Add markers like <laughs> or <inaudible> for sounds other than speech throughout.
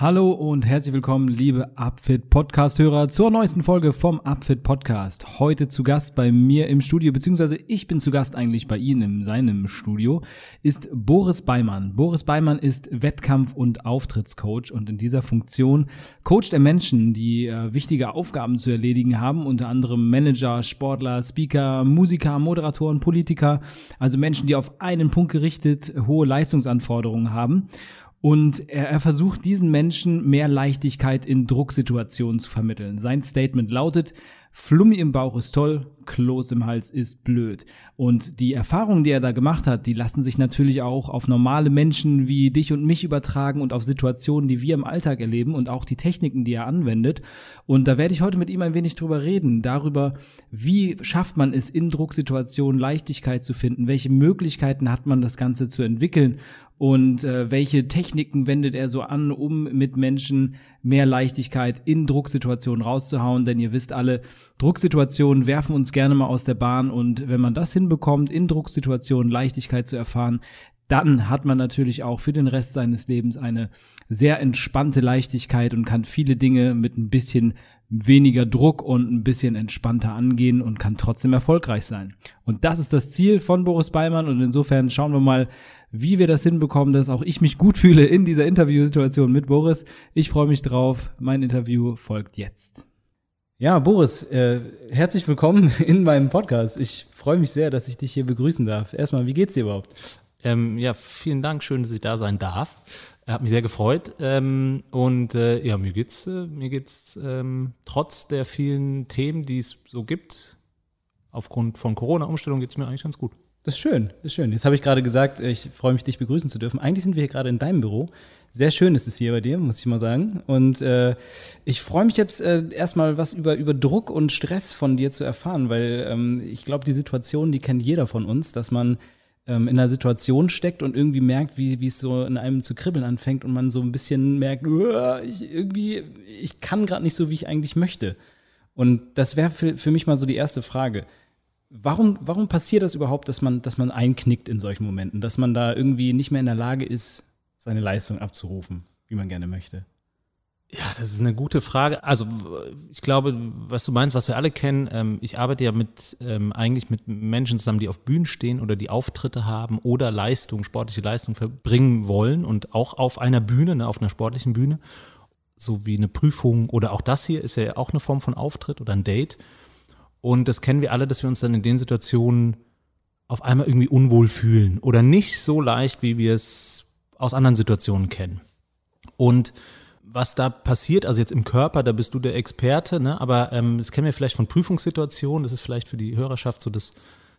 Hallo und herzlich willkommen, liebe Upfit Podcast-Hörer, zur neuesten Folge vom Upfit Podcast. Heute zu Gast bei mir im Studio, beziehungsweise ich bin zu Gast eigentlich bei Ihnen in seinem Studio, ist Boris Beimann. Boris Beimann ist Wettkampf- und Auftrittscoach und in dieser Funktion coacht er Menschen, die äh, wichtige Aufgaben zu erledigen haben, unter anderem Manager, Sportler, Speaker, Musiker, Moderatoren, Politiker, also Menschen, die auf einen Punkt gerichtet hohe Leistungsanforderungen haben. Und er, er, versucht diesen Menschen mehr Leichtigkeit in Drucksituationen zu vermitteln. Sein Statement lautet, Flummi im Bauch ist toll, Kloß im Hals ist blöd. Und die Erfahrungen, die er da gemacht hat, die lassen sich natürlich auch auf normale Menschen wie dich und mich übertragen und auf Situationen, die wir im Alltag erleben und auch die Techniken, die er anwendet. Und da werde ich heute mit ihm ein wenig drüber reden, darüber, wie schafft man es in Drucksituationen Leichtigkeit zu finden, welche Möglichkeiten hat man das Ganze zu entwickeln und äh, welche Techniken wendet er so an, um mit Menschen mehr Leichtigkeit in Drucksituationen rauszuhauen. Denn ihr wisst alle, Drucksituationen werfen uns gerne mal aus der Bahn und wenn man das hinbekommt, in Drucksituationen Leichtigkeit zu erfahren, dann hat man natürlich auch für den Rest seines Lebens eine sehr entspannte Leichtigkeit und kann viele Dinge mit ein bisschen weniger Druck und ein bisschen entspannter angehen und kann trotzdem erfolgreich sein. Und das ist das Ziel von Boris Beimann und insofern schauen wir mal, wie wir das hinbekommen, dass auch ich mich gut fühle in dieser Interviewsituation mit Boris. Ich freue mich drauf. Mein Interview folgt jetzt. Ja, Boris, äh, herzlich willkommen <laughs> in meinem Podcast. Ich freue mich sehr, dass ich dich hier begrüßen darf. Erstmal, wie geht's dir überhaupt? Ähm, ja, vielen Dank, schön, dass ich da sein darf. Hat mich sehr gefreut. Ähm, und äh, ja, mir geht's, äh, mir geht's ähm, trotz der vielen Themen, die es so gibt, aufgrund von Corona-Umstellung geht es mir eigentlich ganz gut. Das ist schön, das ist schön. Jetzt habe ich gerade gesagt, ich freue mich, dich begrüßen zu dürfen. Eigentlich sind wir hier gerade in deinem Büro. Sehr schön ist es hier bei dir, muss ich mal sagen. Und äh, ich freue mich jetzt äh, erstmal was über, über Druck und Stress von dir zu erfahren, weil ähm, ich glaube, die Situation, die kennt jeder von uns, dass man ähm, in einer Situation steckt und irgendwie merkt, wie es so in einem zu kribbeln anfängt und man so ein bisschen merkt, ich, irgendwie, ich kann gerade nicht so, wie ich eigentlich möchte. Und das wäre für, für mich mal so die erste Frage. Warum, warum passiert das überhaupt, dass man, dass man einknickt in solchen Momenten, dass man da irgendwie nicht mehr in der Lage ist, seine Leistung abzurufen, wie man gerne möchte? Ja, das ist eine gute Frage. Also ich glaube, was du meinst, was wir alle kennen, ähm, ich arbeite ja mit ähm, eigentlich mit Menschen zusammen, die auf Bühnen stehen oder die Auftritte haben oder Leistung, sportliche Leistung verbringen wollen und auch auf einer Bühne, ne, auf einer sportlichen Bühne, so wie eine Prüfung oder auch das hier ist ja auch eine Form von Auftritt oder ein Date. Und das kennen wir alle, dass wir uns dann in den Situationen auf einmal irgendwie unwohl fühlen oder nicht so leicht, wie wir es aus anderen Situationen kennen. Und was da passiert, also jetzt im Körper, da bist du der Experte, ne? aber ähm, das kennen wir vielleicht von Prüfungssituationen, das ist vielleicht für die Hörerschaft so das,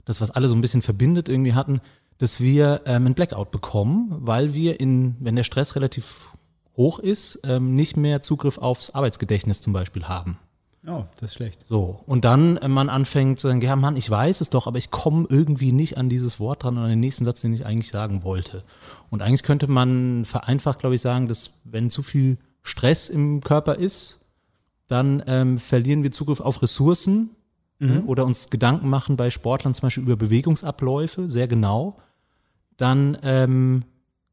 das, was alle so ein bisschen verbindet irgendwie hatten, dass wir ähm, einen Blackout bekommen, weil wir in, wenn der Stress relativ hoch ist, ähm, nicht mehr Zugriff aufs Arbeitsgedächtnis zum Beispiel haben. Oh, das ist schlecht. So, und dann äh, man anfängt zu sagen, ja Mann, ich weiß es doch, aber ich komme irgendwie nicht an dieses Wort dran und an den nächsten Satz, den ich eigentlich sagen wollte. Und eigentlich könnte man vereinfacht, glaube ich, sagen, dass wenn zu viel Stress im Körper ist, dann ähm, verlieren wir Zugriff auf Ressourcen ne, mhm. oder uns Gedanken machen bei Sportlern zum Beispiel über Bewegungsabläufe, sehr genau. Dann ähm,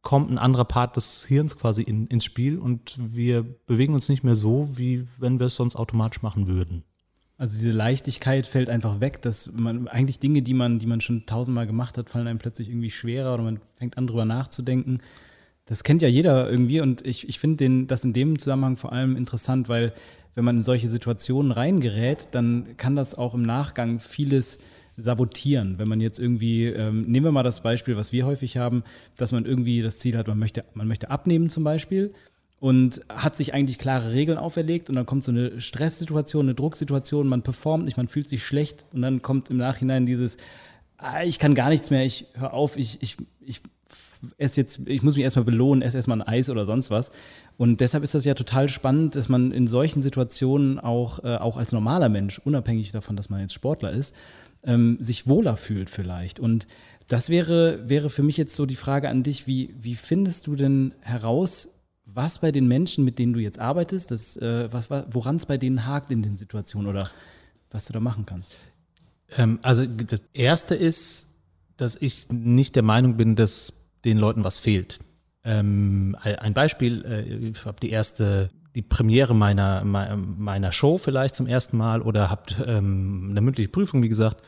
kommt ein anderer Part des Hirns quasi in, ins Spiel und wir bewegen uns nicht mehr so, wie wenn wir es sonst automatisch machen würden. Also diese Leichtigkeit fällt einfach weg, dass man eigentlich Dinge, die man, die man schon tausendmal gemacht hat, fallen einem plötzlich irgendwie schwerer oder man fängt an drüber nachzudenken. Das kennt ja jeder irgendwie und ich, ich finde das in dem Zusammenhang vor allem interessant, weil wenn man in solche Situationen reingerät, dann kann das auch im Nachgang vieles sabotieren, wenn man jetzt irgendwie, ähm, nehmen wir mal das Beispiel, was wir häufig haben, dass man irgendwie das Ziel hat, man möchte, man möchte abnehmen zum Beispiel und hat sich eigentlich klare Regeln auferlegt und dann kommt so eine Stresssituation, eine Drucksituation, man performt nicht, man fühlt sich schlecht und dann kommt im Nachhinein dieses, ah, ich kann gar nichts mehr, ich höre auf, ich, ich, ich esse jetzt, ich muss mich erstmal belohnen, esse erstmal ein Eis oder sonst was. Und deshalb ist das ja total spannend, dass man in solchen Situationen auch, äh, auch als normaler Mensch, unabhängig davon, dass man jetzt Sportler ist, ähm, sich wohler fühlt vielleicht. Und das wäre, wäre für mich jetzt so die Frage an dich, wie, wie findest du denn heraus, was bei den Menschen, mit denen du jetzt arbeitest, das, äh, woran es bei denen hakt in den Situationen oder was du da machen kannst? Ähm, also das Erste ist, dass ich nicht der Meinung bin, dass den Leuten was fehlt. Ähm, ein Beispiel, äh, ich habe die erste, die Premiere meiner, meiner Show vielleicht zum ersten Mal oder habt ähm, eine mündliche Prüfung, wie gesagt,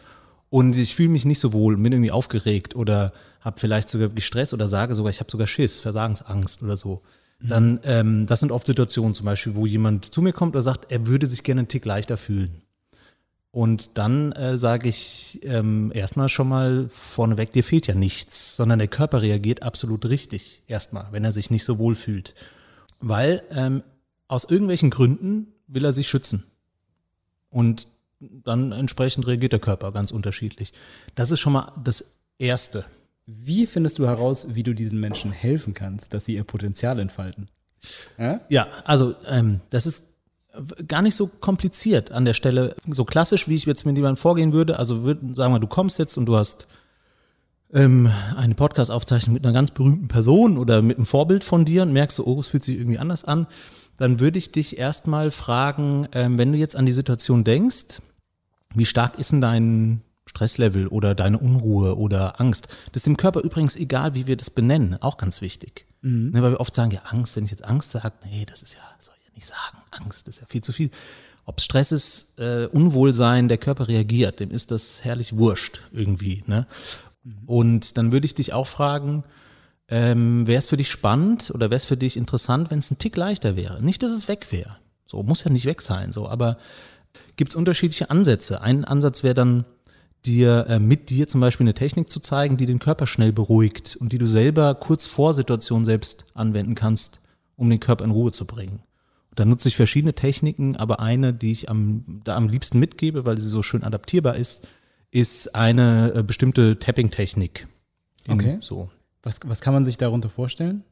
und ich fühle mich nicht so wohl, bin irgendwie aufgeregt oder habe vielleicht sogar gestresst oder sage sogar, ich habe sogar Schiss, Versagensangst oder so. Mhm. Dann, ähm, das sind oft Situationen zum Beispiel, wo jemand zu mir kommt und sagt, er würde sich gerne einen Tick leichter fühlen. Und dann äh, sage ich ähm, erstmal schon mal vorneweg, dir fehlt ja nichts, sondern der Körper reagiert absolut richtig erstmal, wenn er sich nicht so wohl fühlt. Weil ähm, aus irgendwelchen Gründen will er sich schützen. Und dann entsprechend reagiert der Körper ganz unterschiedlich. Das ist schon mal das Erste. Wie findest du heraus, wie du diesen Menschen helfen kannst, dass sie ihr Potenzial entfalten? Ja, ja also ähm, das ist gar nicht so kompliziert an der Stelle, so klassisch, wie ich jetzt mit jemandem vorgehen würde. Also würd, sagen wir, du kommst jetzt und du hast ähm, eine Podcast-Aufzeichnung mit einer ganz berühmten Person oder mit einem Vorbild von dir und merkst so, oh, es fühlt sich irgendwie anders an, dann würde ich dich erstmal fragen, ähm, wenn du jetzt an die Situation denkst, wie stark ist denn dein Stresslevel oder deine Unruhe oder Angst? Das ist dem Körper übrigens egal, wie wir das benennen, auch ganz wichtig. Mhm. Ne, weil wir oft sagen, ja, Angst, wenn ich jetzt Angst sage, nee, das ist ja so nicht sagen. Angst ist ja viel zu viel. Ob Stress ist, äh, Unwohlsein, der Körper reagiert, dem ist das herrlich wurscht irgendwie. Ne? Mhm. Und dann würde ich dich auch fragen, ähm, wäre es für dich spannend oder wäre es für dich interessant, wenn es ein Tick leichter wäre? Nicht, dass es weg wäre. So, muss ja nicht weg sein, so, aber gibt es unterschiedliche Ansätze. Ein Ansatz wäre dann, dir äh, mit dir zum Beispiel eine Technik zu zeigen, die den Körper schnell beruhigt und die du selber kurz vor Situation selbst anwenden kannst, um den Körper in Ruhe zu bringen. Da nutze ich verschiedene Techniken, aber eine, die ich am, da am liebsten mitgebe, weil sie so schön adaptierbar ist, ist eine äh, bestimmte Tapping-Technik. Okay. So. Was, was kann man sich darunter vorstellen?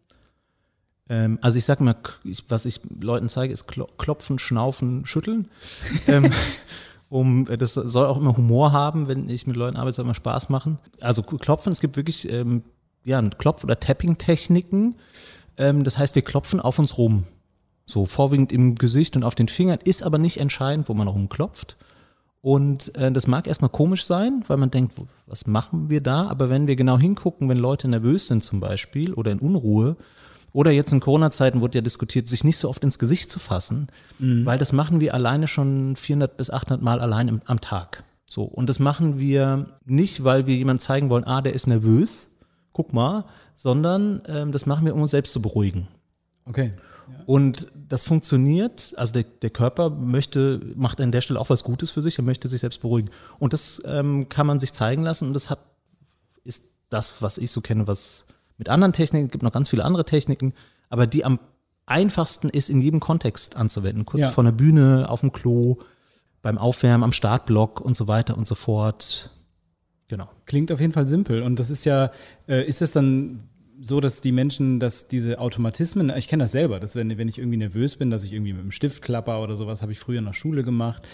Ähm, also ich sag mal, ich, was ich Leuten zeige, ist klopfen, schnaufen, schütteln. <laughs> ähm, um, das soll auch immer Humor haben, wenn ich mit Leuten arbeite, soll immer Spaß machen. Also klopfen, es gibt wirklich ähm, ja, Klopf- oder Tapping-Techniken. Ähm, das heißt, wir klopfen auf uns rum. So vorwiegend im Gesicht und auf den Fingern, ist aber nicht entscheidend, wo man rumklopft. Und äh, das mag erstmal komisch sein, weil man denkt, was machen wir da? Aber wenn wir genau hingucken, wenn Leute nervös sind zum Beispiel oder in Unruhe, oder jetzt in Corona-Zeiten wurde ja diskutiert, sich nicht so oft ins Gesicht zu fassen, mhm. weil das machen wir alleine schon 400 bis 800 Mal allein im, am Tag. So. Und das machen wir nicht, weil wir jemand zeigen wollen, ah, der ist nervös, guck mal, sondern ähm, das machen wir, um uns selbst zu beruhigen. Okay. Und das funktioniert, also der, der Körper möchte, macht an der Stelle auch was Gutes für sich, er möchte sich selbst beruhigen. Und das ähm, kann man sich zeigen lassen und das hat, ist das, was ich so kenne, was mit anderen Techniken, gibt noch ganz viele andere Techniken, aber die am einfachsten ist, in jedem Kontext anzuwenden. Kurz ja. vor der Bühne, auf dem Klo, beim Aufwärmen, am Startblock und so weiter und so fort. Genau. Klingt auf jeden Fall simpel. Und das ist ja, äh, ist es dann so, dass die Menschen, dass diese Automatismen, ich kenne das selber, dass wenn, wenn ich irgendwie nervös bin, dass ich irgendwie mit dem Stift klapper oder sowas, habe ich früher in der Schule gemacht.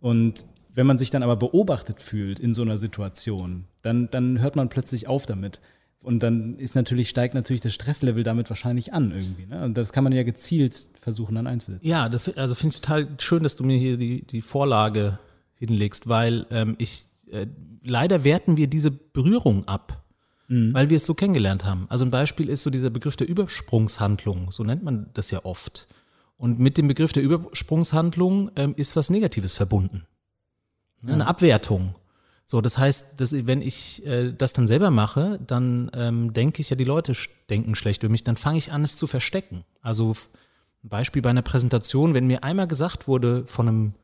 Und wenn man sich dann aber beobachtet fühlt in so einer Situation, dann, dann hört man plötzlich auf damit. Und dann ist natürlich, steigt natürlich das Stresslevel damit wahrscheinlich an irgendwie. Ne? Und das kann man ja gezielt versuchen dann einzusetzen. Ja, das, also finde ich total schön, dass du mir hier die, die Vorlage hinlegst, weil ähm, ich äh, leider werten wir diese Berührung ab mhm. weil wir es so kennengelernt haben. Also ein Beispiel ist so dieser Begriff der Übersprungshandlung, so nennt man das ja oft. Und mit dem Begriff der Übersprungshandlung ähm, ist was Negatives verbunden. Ja. Eine Abwertung. So, das heißt, dass, wenn ich äh, das dann selber mache, dann ähm, denke ich ja, die Leute denken schlecht über mich, dann fange ich an, es zu verstecken. Also ein Beispiel bei einer Präsentation, wenn mir einmal gesagt wurde von einem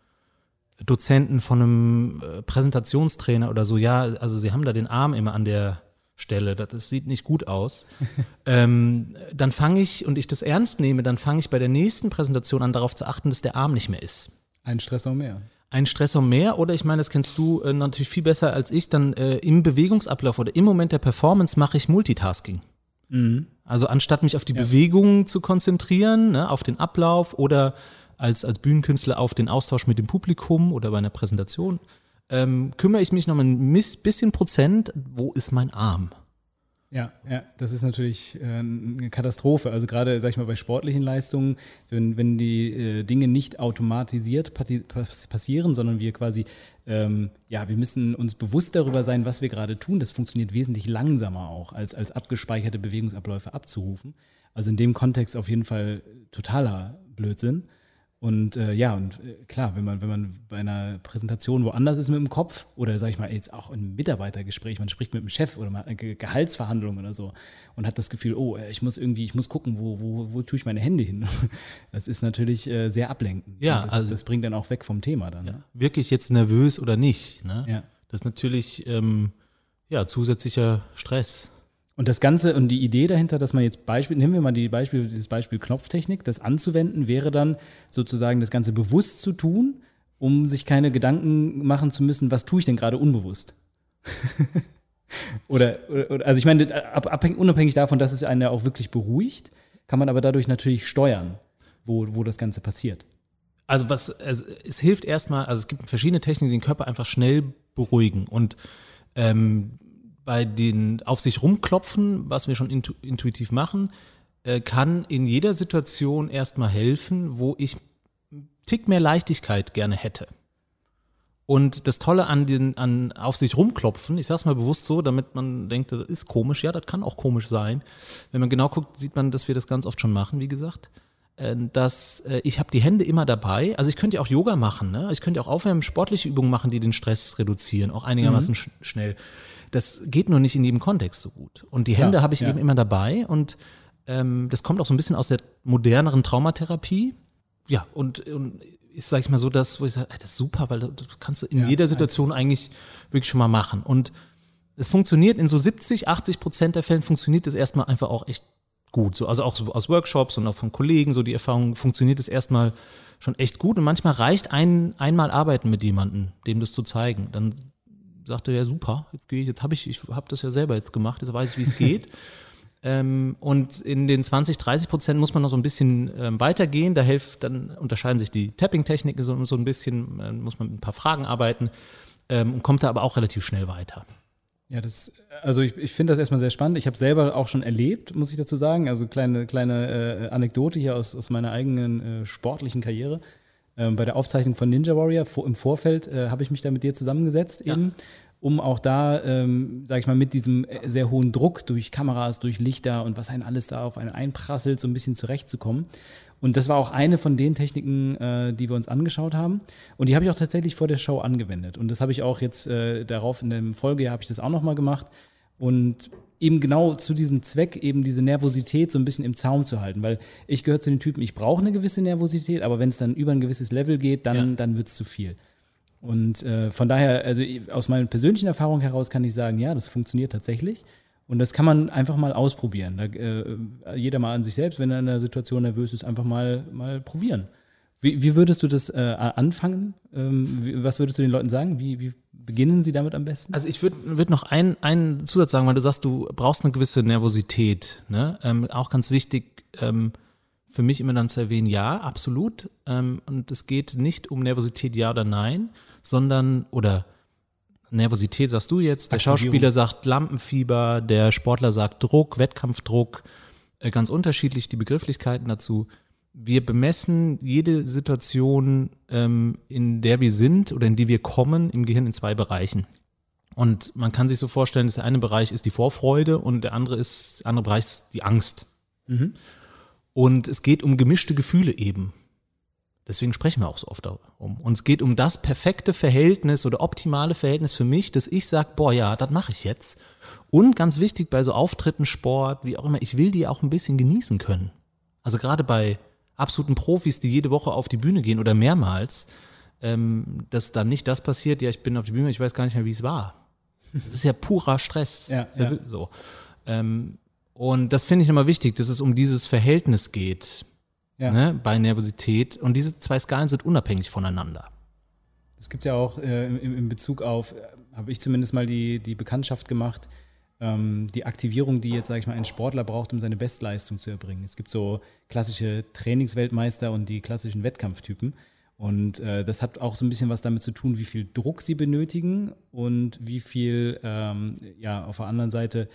Dozenten von einem äh, Präsentationstrainer oder so, ja, also sie haben da den Arm immer an der Stelle, das, das sieht nicht gut aus. <laughs> ähm, dann fange ich, und ich das ernst nehme, dann fange ich bei der nächsten Präsentation an, darauf zu achten, dass der Arm nicht mehr ist. Ein Stressor mehr. Ein Stressor mehr oder ich meine, das kennst du äh, natürlich viel besser als ich, dann äh, im Bewegungsablauf oder im Moment der Performance mache ich Multitasking. Mhm. Also anstatt mich auf die ja. Bewegung zu konzentrieren, ne, auf den Ablauf oder als, als Bühnenkünstler auf den Austausch mit dem Publikum oder bei einer Präsentation, ähm, kümmere ich mich noch ein bisschen Prozent, wo ist mein Arm? Ja, ja, das ist natürlich äh, eine Katastrophe. Also gerade, sag ich mal, bei sportlichen Leistungen, wenn, wenn die äh, Dinge nicht automatisiert passieren, sondern wir quasi, ähm, ja, wir müssen uns bewusst darüber sein, was wir gerade tun. Das funktioniert wesentlich langsamer auch, als, als abgespeicherte Bewegungsabläufe abzurufen. Also in dem Kontext auf jeden Fall totaler Blödsinn. Und äh, ja, und äh, klar, wenn man, wenn man bei einer Präsentation woanders ist mit dem Kopf oder sag ich mal, jetzt auch im Mitarbeitergespräch, man spricht mit dem Chef oder man hat eine Gehaltsverhandlung oder so und hat das Gefühl, oh, äh, ich muss irgendwie, ich muss gucken, wo, wo, wo tue ich meine Hände hin? <laughs> Das ist natürlich äh, sehr ablenkend. Ja, das, also, das bringt dann auch weg vom Thema dann. Ja, ne? Wirklich jetzt nervös oder nicht. Ne? Ja. Das ist natürlich ähm, ja, zusätzlicher Stress. Und das Ganze und die Idee dahinter, dass man jetzt Beispiel, nehmen wir mal die Beispiel, dieses Beispiel Knopftechnik, das anzuwenden, wäre dann sozusagen das Ganze bewusst zu tun, um sich keine Gedanken machen zu müssen, was tue ich denn gerade unbewusst? <laughs> oder, oder, also ich meine, abhängig, unabhängig davon, dass es einen ja auch wirklich beruhigt, kann man aber dadurch natürlich steuern, wo, wo das Ganze passiert. Also was es, es hilft erstmal, also es gibt verschiedene Techniken, die den Körper einfach schnell beruhigen und ähm, bei den auf sich rumklopfen, was wir schon intu intuitiv machen, äh, kann in jeder Situation erstmal helfen, wo ich einen Tick mehr Leichtigkeit gerne hätte. Und das Tolle an den, an auf sich rumklopfen, ich sag's mal bewusst so, damit man denkt, das ist komisch, ja, das kann auch komisch sein. Wenn man genau guckt, sieht man, dass wir das ganz oft schon machen, wie gesagt. Äh, dass äh, ich habe die Hände immer dabei. Also ich könnte ja auch Yoga machen, ne? Ich könnte ja auch aufwärmen, sportliche Übungen machen, die den Stress reduzieren, auch einigermaßen mhm. sch schnell. Das geht nur nicht in jedem Kontext so gut. Und die Hände ja, habe ich ja. eben immer dabei und ähm, das kommt auch so ein bisschen aus der moderneren Traumatherapie. Ja, und, und ist, sag ich mal, so das, wo ich sage, das ist super, weil das kannst du in ja, jeder Situation eigentlich wirklich schon mal machen. Und es funktioniert in so 70, 80 Prozent der Fällen funktioniert das erstmal einfach auch echt gut. So, also auch so aus Workshops und auch von Kollegen, so die Erfahrung funktioniert es erstmal schon echt gut. Und manchmal reicht ein, einmal arbeiten mit jemandem, dem das zu zeigen. Dann sagte, ja super, jetzt gehe ich, jetzt habe ich, ich habe das ja selber jetzt gemacht, jetzt weiß ich, wie es geht. <laughs> ähm, und in den 20, 30 Prozent muss man noch so ein bisschen ähm, weitergehen. Da hilft, dann unterscheiden sich die Tapping-Techniken so, so ein bisschen, äh, muss man mit ein paar Fragen arbeiten ähm, und kommt da aber auch relativ schnell weiter. Ja, das, also ich, ich finde das erstmal sehr spannend. Ich habe selber auch schon erlebt, muss ich dazu sagen. Also kleine, kleine äh, Anekdote hier aus, aus meiner eigenen äh, sportlichen Karriere. Ähm, bei der Aufzeichnung von Ninja Warrior vor, im Vorfeld äh, habe ich mich da mit dir zusammengesetzt, ja. eben, um auch da, ähm, sag ich mal, mit diesem äh, sehr hohen Druck durch Kameras, durch Lichter und was einen alles da auf einen einprasselt, so ein bisschen zurechtzukommen. Und das war auch eine von den Techniken, äh, die wir uns angeschaut haben. Und die habe ich auch tatsächlich vor der Show angewendet. Und das habe ich auch jetzt äh, darauf in dem Folgejahr habe ich das auch nochmal gemacht. Und eben genau zu diesem Zweck, eben diese Nervosität so ein bisschen im Zaum zu halten. Weil ich gehöre zu den Typen, ich brauche eine gewisse Nervosität, aber wenn es dann über ein gewisses Level geht, dann, ja. dann wird es zu viel. Und äh, von daher, also aus meiner persönlichen Erfahrung heraus kann ich sagen, ja, das funktioniert tatsächlich. Und das kann man einfach mal ausprobieren. Da, äh, jeder mal an sich selbst, wenn er in einer Situation nervös ist, einfach mal, mal probieren. Wie, wie würdest du das äh, anfangen? Ähm, wie, was würdest du den Leuten sagen? Wie, wie beginnen sie damit am besten? Also ich würde würd noch einen, einen Zusatz sagen, weil du sagst, du brauchst eine gewisse Nervosität. Ne? Ähm, auch ganz wichtig ähm, für mich immer dann zu erwähnen, ja, absolut. Ähm, und es geht nicht um Nervosität, ja oder nein, sondern, oder Nervosität sagst du jetzt, der Schauspieler sagt Lampenfieber, der Sportler sagt Druck, Wettkampfdruck, äh, ganz unterschiedlich die Begrifflichkeiten dazu wir bemessen jede Situation, ähm, in der wir sind oder in die wir kommen, im Gehirn in zwei Bereichen. Und man kann sich so vorstellen, dass der eine Bereich ist die Vorfreude und der andere ist, der andere Bereich ist die Angst. Mhm. Und es geht um gemischte Gefühle eben. Deswegen sprechen wir auch so oft darum. Und es geht um das perfekte Verhältnis oder optimale Verhältnis für mich, dass ich sage, boah, ja, das mache ich jetzt. Und ganz wichtig bei so Auftritten, Sport, wie auch immer, ich will die auch ein bisschen genießen können. Also gerade bei absoluten Profis, die jede Woche auf die Bühne gehen oder mehrmals, ähm, dass dann nicht das passiert, ja, ich bin auf die Bühne, ich weiß gar nicht mehr, wie es war. Das ist ja purer Stress. Ja, ja. So. Ähm, und das finde ich immer wichtig, dass es um dieses Verhältnis geht ja. ne, bei Nervosität. Und diese zwei Skalen sind unabhängig voneinander. Es gibt ja auch äh, in, in, Bezug auf, äh, habe ich zumindest mal die, die Bekanntschaft gemacht, die Aktivierung, die jetzt, sage ich mal, ein Sportler braucht, um seine Bestleistung zu erbringen. Es gibt so klassische Trainingsweltmeister und die klassischen Wettkampftypen. Und äh, das hat auch so ein bisschen was damit zu tun, wie viel Druck sie benötigen und wie viel, ähm, ja, auf der anderen Seite,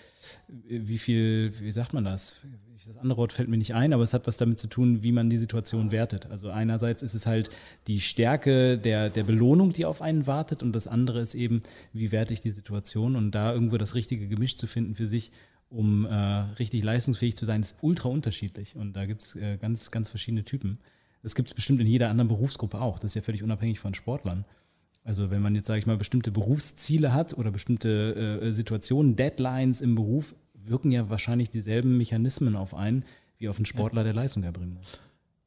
wie viel, wie sagt man das? Das andere Wort fällt mir nicht ein, aber es hat was damit zu tun, wie man die Situation wertet. Also einerseits ist es halt die Stärke der, der Belohnung, die auf einen wartet und das andere ist eben, wie werte ich die Situation und da irgendwo das richtige Gemisch zu finden für sich, um äh, richtig leistungsfähig zu sein, ist ultra unterschiedlich und da gibt es äh, ganz, ganz verschiedene Typen. Das gibt es bestimmt in jeder anderen Berufsgruppe auch. Das ist ja völlig unabhängig von Sportlern. Also wenn man jetzt, sage ich mal, bestimmte Berufsziele hat oder bestimmte äh, Situationen, Deadlines im Beruf, wirken ja wahrscheinlich dieselben Mechanismen auf einen, wie auf einen Sportler, der Leistung erbringen muss.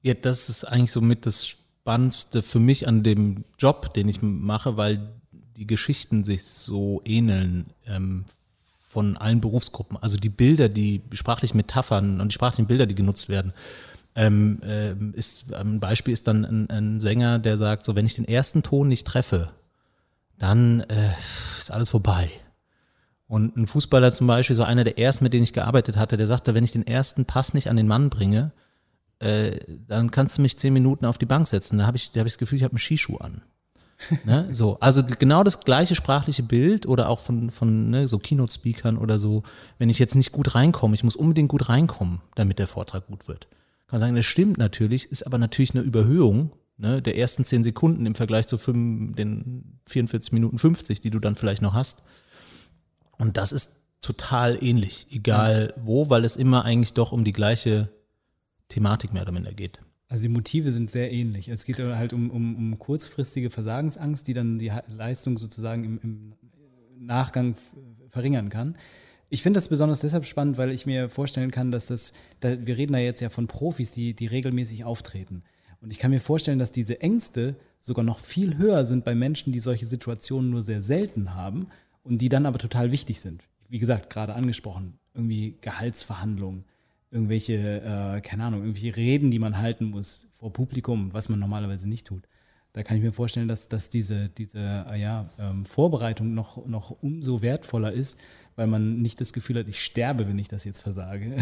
Ja, das ist eigentlich so mit das Spannendste für mich an dem Job, den ich mache, weil die Geschichten sich so ähneln ähm, von allen Berufsgruppen. Also die Bilder, die sprachlichen Metaphern und die sprachlichen Bilder, die genutzt werden, ähm, äh, ist, ein Beispiel ist dann ein, ein, Sänger, der sagt, so wenn ich den ersten Ton nicht treffe, dann äh, ist alles vorbei. Und ein Fußballer zum Beispiel, so einer der ersten, mit denen ich gearbeitet hatte, der sagte, wenn ich den ersten Pass nicht an den Mann bringe, äh, dann kannst du mich zehn Minuten auf die Bank setzen. Da habe ich, da hab ich das Gefühl, ich habe einen Skischuh an. ne? <laughs> So, also genau das gleiche sprachliche Bild oder auch von, von ne, so Keynote-Speakern oder so, wenn ich jetzt nicht gut reinkomme, ich muss unbedingt gut reinkommen, damit der Vortrag gut wird kann man sagen, das stimmt natürlich, ist aber natürlich eine Überhöhung ne, der ersten zehn Sekunden im Vergleich zu fünf, den 44 Minuten 50, die du dann vielleicht noch hast. Und das ist total ähnlich, egal ja. wo, weil es immer eigentlich doch um die gleiche Thematik mehr oder minder geht. Also die Motive sind sehr ähnlich. Es geht halt um, um, um kurzfristige Versagensangst, die dann die Leistung sozusagen im, im Nachgang verringern kann. Ich finde das besonders deshalb spannend, weil ich mir vorstellen kann, dass das, da, wir reden da jetzt ja von Profis, die, die regelmäßig auftreten. Und ich kann mir vorstellen, dass diese Ängste sogar noch viel höher sind bei Menschen, die solche Situationen nur sehr selten haben und die dann aber total wichtig sind. Wie gesagt, gerade angesprochen, irgendwie Gehaltsverhandlungen, irgendwelche, äh, keine Ahnung, irgendwelche Reden, die man halten muss vor Publikum, was man normalerweise nicht tut. Da kann ich mir vorstellen, dass, dass diese, diese äh, ja, ähm, Vorbereitung noch, noch umso wertvoller ist, weil man nicht das Gefühl hat, ich sterbe, wenn ich das jetzt versage.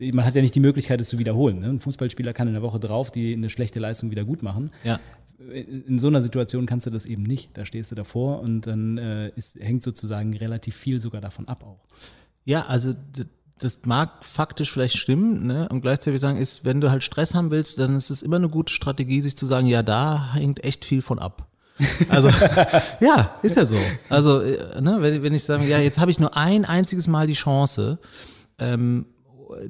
<laughs> man hat ja nicht die Möglichkeit, es zu wiederholen. Ne? Ein Fußballspieler kann in der Woche drauf die eine schlechte Leistung wieder gut machen. Ja. In so einer Situation kannst du das eben nicht. Da stehst du davor und dann äh, ist, hängt sozusagen relativ viel sogar davon ab auch. Ja, also das mag faktisch vielleicht stimmen, ne? Und gleichzeitig sagen, ist, wenn du halt Stress haben willst, dann ist es immer eine gute Strategie, sich zu sagen, ja, da hängt echt viel von ab. Also <laughs> ja, ist ja so. Also äh, ne, wenn, wenn ich sage, ja, jetzt habe ich nur ein einziges Mal die Chance, ähm,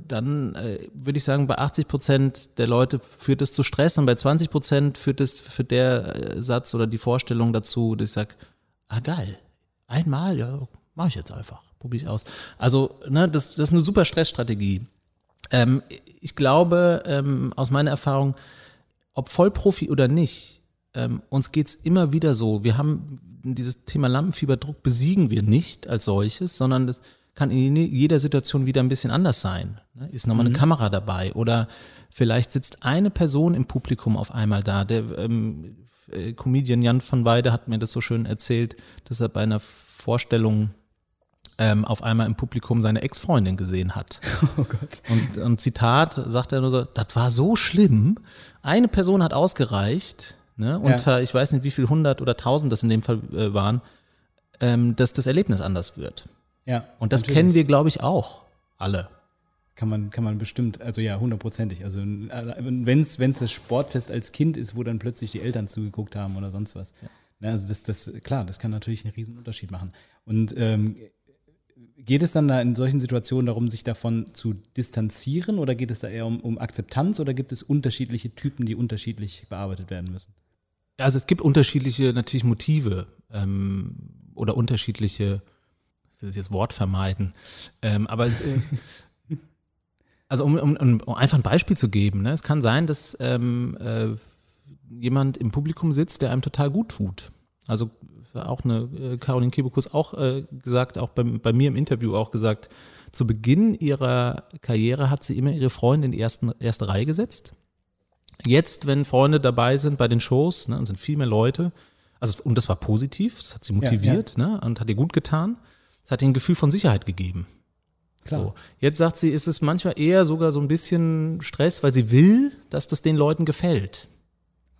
dann äh, würde ich sagen, bei 80 Prozent der Leute führt es zu Stress und bei 20 Prozent führt es für der äh, Satz oder die Vorstellung dazu, dass ich sage, ah geil, einmal, ja, mache ich jetzt einfach, probiere ich aus. Also ne, das, das ist eine super Stressstrategie. Ähm, ich glaube, ähm, aus meiner Erfahrung, ob Vollprofi oder nicht, ähm, uns geht's immer wieder so. Wir haben dieses Thema Lampenfieberdruck besiegen wir nicht als solches, sondern das kann in jeder Situation wieder ein bisschen anders sein. Ne? Ist nochmal mhm. eine Kamera dabei oder vielleicht sitzt eine Person im Publikum auf einmal da. Der ähm, äh, Comedian Jan von Weide hat mir das so schön erzählt, dass er bei einer Vorstellung ähm, auf einmal im Publikum seine Ex-Freundin gesehen hat. <laughs> Oh Gott. Und, und Zitat sagt er nur so, das war so schlimm. Eine Person hat ausgereicht, ne, unter, ja. ich weiß nicht, wie viel hundert oder tausend das in dem Fall äh, waren, ähm, dass das Erlebnis anders wird. Ja. Und das natürlich. kennen wir, glaube ich, auch alle. Kann man, kann man bestimmt, also ja, hundertprozentig. Also wenn es das Sportfest als Kind ist, wo dann plötzlich die Eltern zugeguckt haben oder sonst was. Ja. Also das, das, klar, das kann natürlich einen riesen Unterschied machen. Und ähm, geht es dann da in solchen Situationen darum, sich davon zu distanzieren oder geht es da eher um, um Akzeptanz oder gibt es unterschiedliche Typen, die unterschiedlich bearbeitet werden müssen? Also es gibt unterschiedliche natürlich Motive ähm, oder unterschiedliche, ich will das jetzt Wort vermeiden, ähm, aber also um, um, um, einfach ein Beispiel zu geben, ne? es kann sein, dass ähm, äh, jemand im Publikum sitzt, der einem total gut tut. Also auch eine äh, Caroline Kebekus auch äh, gesagt, auch bei, bei mir im Interview auch gesagt, zu Beginn ihrer Karriere hat sie immer ihre Freunde in die ersten, erste Reihe gesetzt. Jetzt, wenn Freunde dabei sind bei den Shows, ne, und sind viel mehr Leute, also und das war positiv, das hat sie motiviert ja, ja. Ne, und hat ihr gut getan. Das hat ihr ein Gefühl von Sicherheit gegeben. Klar. So. Jetzt sagt sie, ist es manchmal eher sogar so ein bisschen Stress, weil sie will, dass das den Leuten gefällt.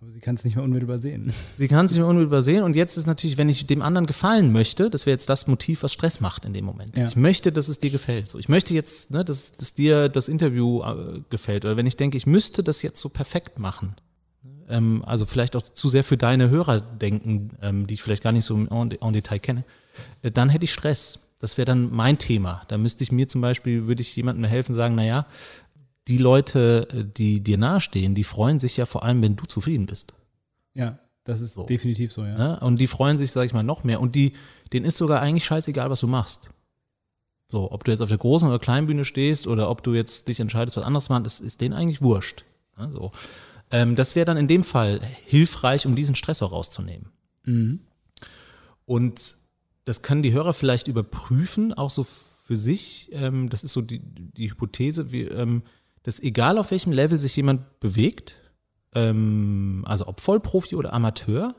Aber sie kann es nicht mehr unmittelbar sehen. <laughs> Sie kann es nicht mehr unmittelbar sehen. Und jetzt ist natürlich, wenn ich dem anderen gefallen möchte, das wäre jetzt das Motiv, was Stress macht in dem Moment. Ja. Ich möchte, dass es dir gefällt. So, ich möchte jetzt, ne, dass, dass dir das Interview äh, gefällt. Oder wenn ich denke, ich müsste das jetzt so perfekt machen. Ähm, also vielleicht auch zu sehr für deine Hörer denken, ähm, die ich vielleicht gar nicht so en, en Detail kenne. Äh, dann hätte ich Stress. Das wäre dann mein Thema. Da müsste ich mir zum Beispiel, würde ich jemandem helfen, sagen, naja, die Leute, äh, die dir nahestehen, die freuen sich ja vor allem, wenn du zufrieden bist. Ja, das ist so. definitiv so, ja. ja. Ne? Und die freuen sich, sag ich mal, noch mehr. Und die, denen ist sogar eigentlich scheißegal, was du machst. So, ob du jetzt auf der großen oder kleinen Bühne stehst oder ob du jetzt dich entscheidest, was anderes zu machen, das ist denen eigentlich wurscht. Ja, ne? so. Ähm, das wäre dann in dem Fall hilfreich, um diesen Stressor rauszunehmen. Mhm. Und das können die Hörer vielleicht überprüfen, auch so für sich. Ähm, das ist so die, die Hypothese. Wie, ähm, dass egal auf welchem Level sich jemand bewegt, ähm, also ob Vollprofi oder Amateur,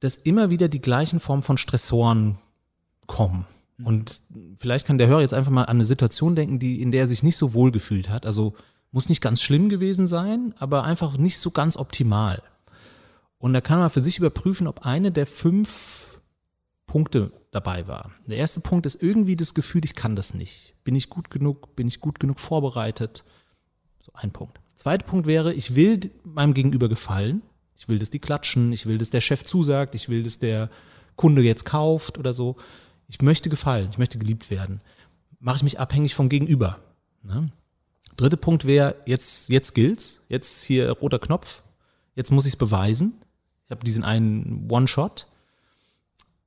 dass immer wieder die gleichen Formen von Stressoren kommen. Mhm. Und vielleicht kann der Hörer jetzt einfach mal an eine Situation denken, die, in der er sich nicht so wohl gefühlt hat. Also muss nicht ganz schlimm gewesen sein, aber einfach nicht so ganz optimal. Und da kann man für sich überprüfen, ob eine der fünf Punkte dabei war. Der erste Punkt ist irgendwie das Gefühl, ich kann das nicht. Bin ich gut genug? Bin ich gut genug vorbereitet? So ein Punkt. Zweiter Punkt wäre, ich will meinem Gegenüber gefallen. Ich will, dass die klatschen. Ich will, dass der Chef zusagt. Ich will, dass der Kunde jetzt kauft oder so. Ich möchte gefallen. Ich möchte geliebt werden. Mache ich mich abhängig vom Gegenüber. Ne? Dritter Punkt wäre, jetzt, jetzt gilt's. Jetzt hier roter Knopf. Jetzt muss ich es beweisen. Ich habe diesen einen One-Shot.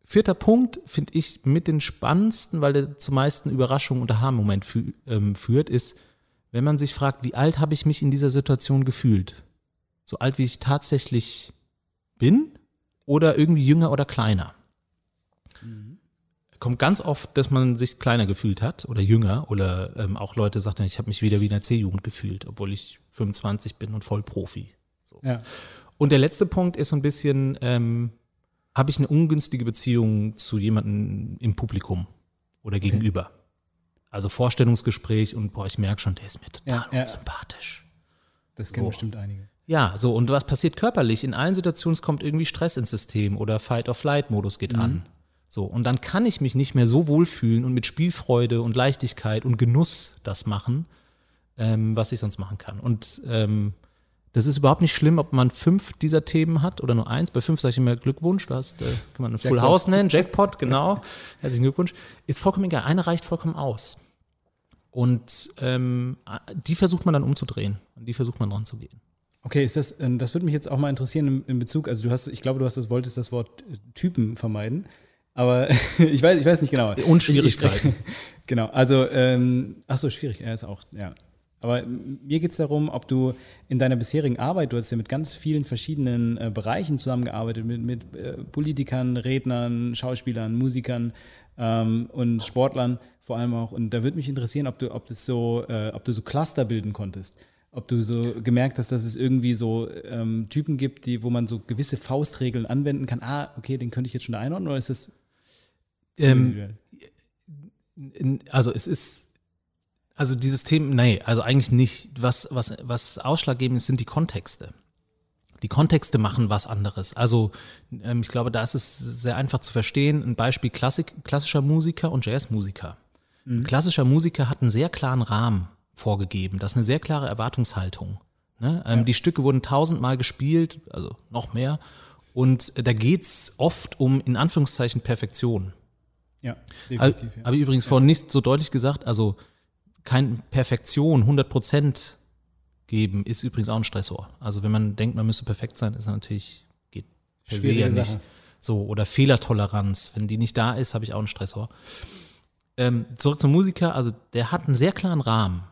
Vierter Punkt finde ich mit den spannendsten, weil der zu meisten Überraschungen und Aha-Moment fü ähm, führt, ist, wenn man sich fragt, wie alt habe ich mich in dieser Situation gefühlt? So alt, wie ich tatsächlich bin oder irgendwie jünger oder kleiner? Mhm. Kommt ganz oft, dass man sich kleiner gefühlt hat oder jünger oder ähm, auch Leute sagten, ich habe mich wieder wie in der C-Jugend gefühlt, obwohl ich 25 bin und voll Profi. So. Ja. Und der letzte Punkt ist so ein bisschen, ähm, habe ich eine ungünstige Beziehung zu jemandem im Publikum oder gegenüber. Okay. Also Vorstellungsgespräch und boah, ich merke schon, der ist mir total ja, unsympathisch. Das kennen so. bestimmt einige. Ja, so, und was passiert körperlich? In allen Situationen kommt irgendwie Stress ins System oder Fight-or-Flight-Modus geht mhm. an. So, und dann kann ich mich nicht mehr so wohlfühlen und mit Spielfreude und Leichtigkeit und Genuss das machen, ähm, was ich sonst machen kann. Und ähm, das ist überhaupt nicht schlimm, ob man fünf dieser Themen hat oder nur eins. Bei fünf sage ich immer Glückwunsch. Du hast, äh, kann man ein Full House nennen, Jackpot, genau. <laughs> Herzlichen Glückwunsch. Ist vollkommen egal. Eine reicht vollkommen aus. Und ähm, die versucht man dann umzudrehen. Und die versucht man dran zu gehen. Okay, ist das, ähm, das würde mich jetzt auch mal interessieren in, in, Bezug, also du hast, ich glaube, du hast das, wolltest das Wort äh, Typen vermeiden. Aber <laughs> ich weiß, ich weiß nicht genau. Und Schwierigkeiten. <laughs> genau, also, ähm, ach so, schwierig, er ist auch, ja. Aber mir geht es darum, ob du in deiner bisherigen Arbeit, du hast ja mit ganz vielen verschiedenen äh, Bereichen zusammengearbeitet, mit, mit äh, Politikern, Rednern, Schauspielern, Musikern ähm, und Sportlern vor allem auch. Und da würde mich interessieren, ob du, ob das so, äh, ob du so Cluster bilden konntest. Ob du so gemerkt hast, dass es irgendwie so ähm, Typen gibt, die, wo man so gewisse Faustregeln anwenden kann. Ah, okay, den könnte ich jetzt schon einordnen, oder ist das ähm, also es ist also dieses Thema, nee, also eigentlich nicht. Was, was, was ausschlaggebend ist, sind die Kontexte. Die Kontexte machen was anderes. Also ähm, ich glaube, da ist es sehr einfach zu verstehen. Ein Beispiel Klassik, klassischer Musiker und Jazzmusiker. Mhm. Klassischer Musiker hat einen sehr klaren Rahmen vorgegeben. Das ist eine sehr klare Erwartungshaltung. Ne? Ähm, ja. Die Stücke wurden tausendmal gespielt, also noch mehr. Und da geht's oft um, in Anführungszeichen, Perfektion. Ja, definitiv. Ja. Habe ich übrigens ja. vorhin nicht so deutlich gesagt. Also kein Perfektion, 100 Prozent geben, ist übrigens auch ein Stressor. Also wenn man denkt, man müsste perfekt sein, ist natürlich, geht per se ja nicht. Sache. So, oder Fehlertoleranz, wenn die nicht da ist, habe ich auch einen Stressor. Ähm, zurück zum Musiker, also der hat einen sehr klaren Rahmen.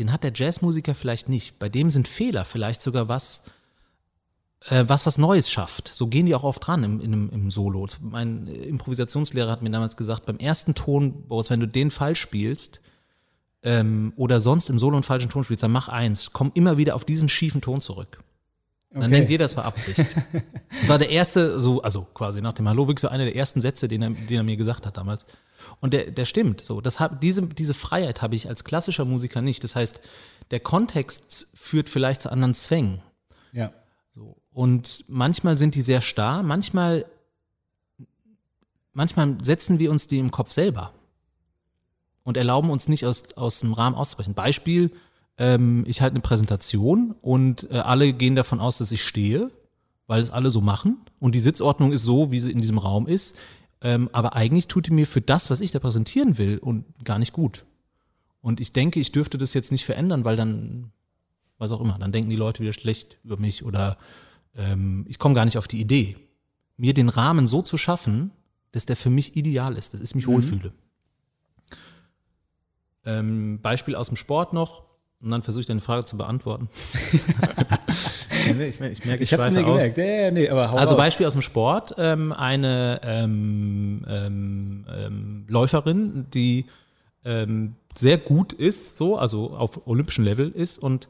Den hat der Jazzmusiker vielleicht nicht. Bei dem sind Fehler vielleicht sogar was, äh, was was Neues schafft. So gehen die auch oft dran im, im, im Solo. Mein Improvisationslehrer hat mir damals gesagt, beim ersten Ton, Boris, wenn du den falsch spielst ähm, oder sonst im Solo einen falschen Ton spielst, dann mach eins. Komm immer wieder auf diesen schiefen Ton zurück. Dann Okay. denkt ihr, das war Absicht. <laughs> das war der erste, so, also quasi nach dem Hallo, wirklich so einer der ersten Sätze, den er, den er mir gesagt hat damals. Und der, der stimmt. So, das hab, diese, diese Freiheit habe ich als klassischer Musiker nicht. Das heißt, der Kontext führt vielleicht zu anderen Zwängen. Ja. So. Und manchmal sind die sehr starr, manchmal, manchmal setzen wir uns die im Kopf selber und erlauben uns nicht aus, aus dem Rahmen auszubrechen. Beispiel, ähm, ich halte eine Präsentation und äh, alle gehen davon aus, dass ich stehe, weil es alle so machen und die Sitzordnung ist so, wie sie in diesem Raum ist. Ähm, aber eigentlich tut die mir für das, was ich da präsentieren will, und gar nicht gut. Und ich denke, ich dürfte das jetzt nicht verändern, weil dann, was auch immer, dann denken die Leute wieder schlecht über mich oder ähm, ich komme gar nicht auf die Idee, mir den Rahmen so zu schaffen, dass der für mich ideal ist, dass ich mich wohlfühle. Ähm, Beispiel aus dem Sport noch, und dann versuche ich deine Frage zu beantworten. <laughs> Ich, mer- ich merke, ich, Ich hab's schweife mir aus. gemerkt. Ja, nee, Also. Beispiel aus dem Sport, ähm, eine ähm, ähm, ähm, Läuferin, die ähm, sehr gut ist, so, also auf olympischem Level ist und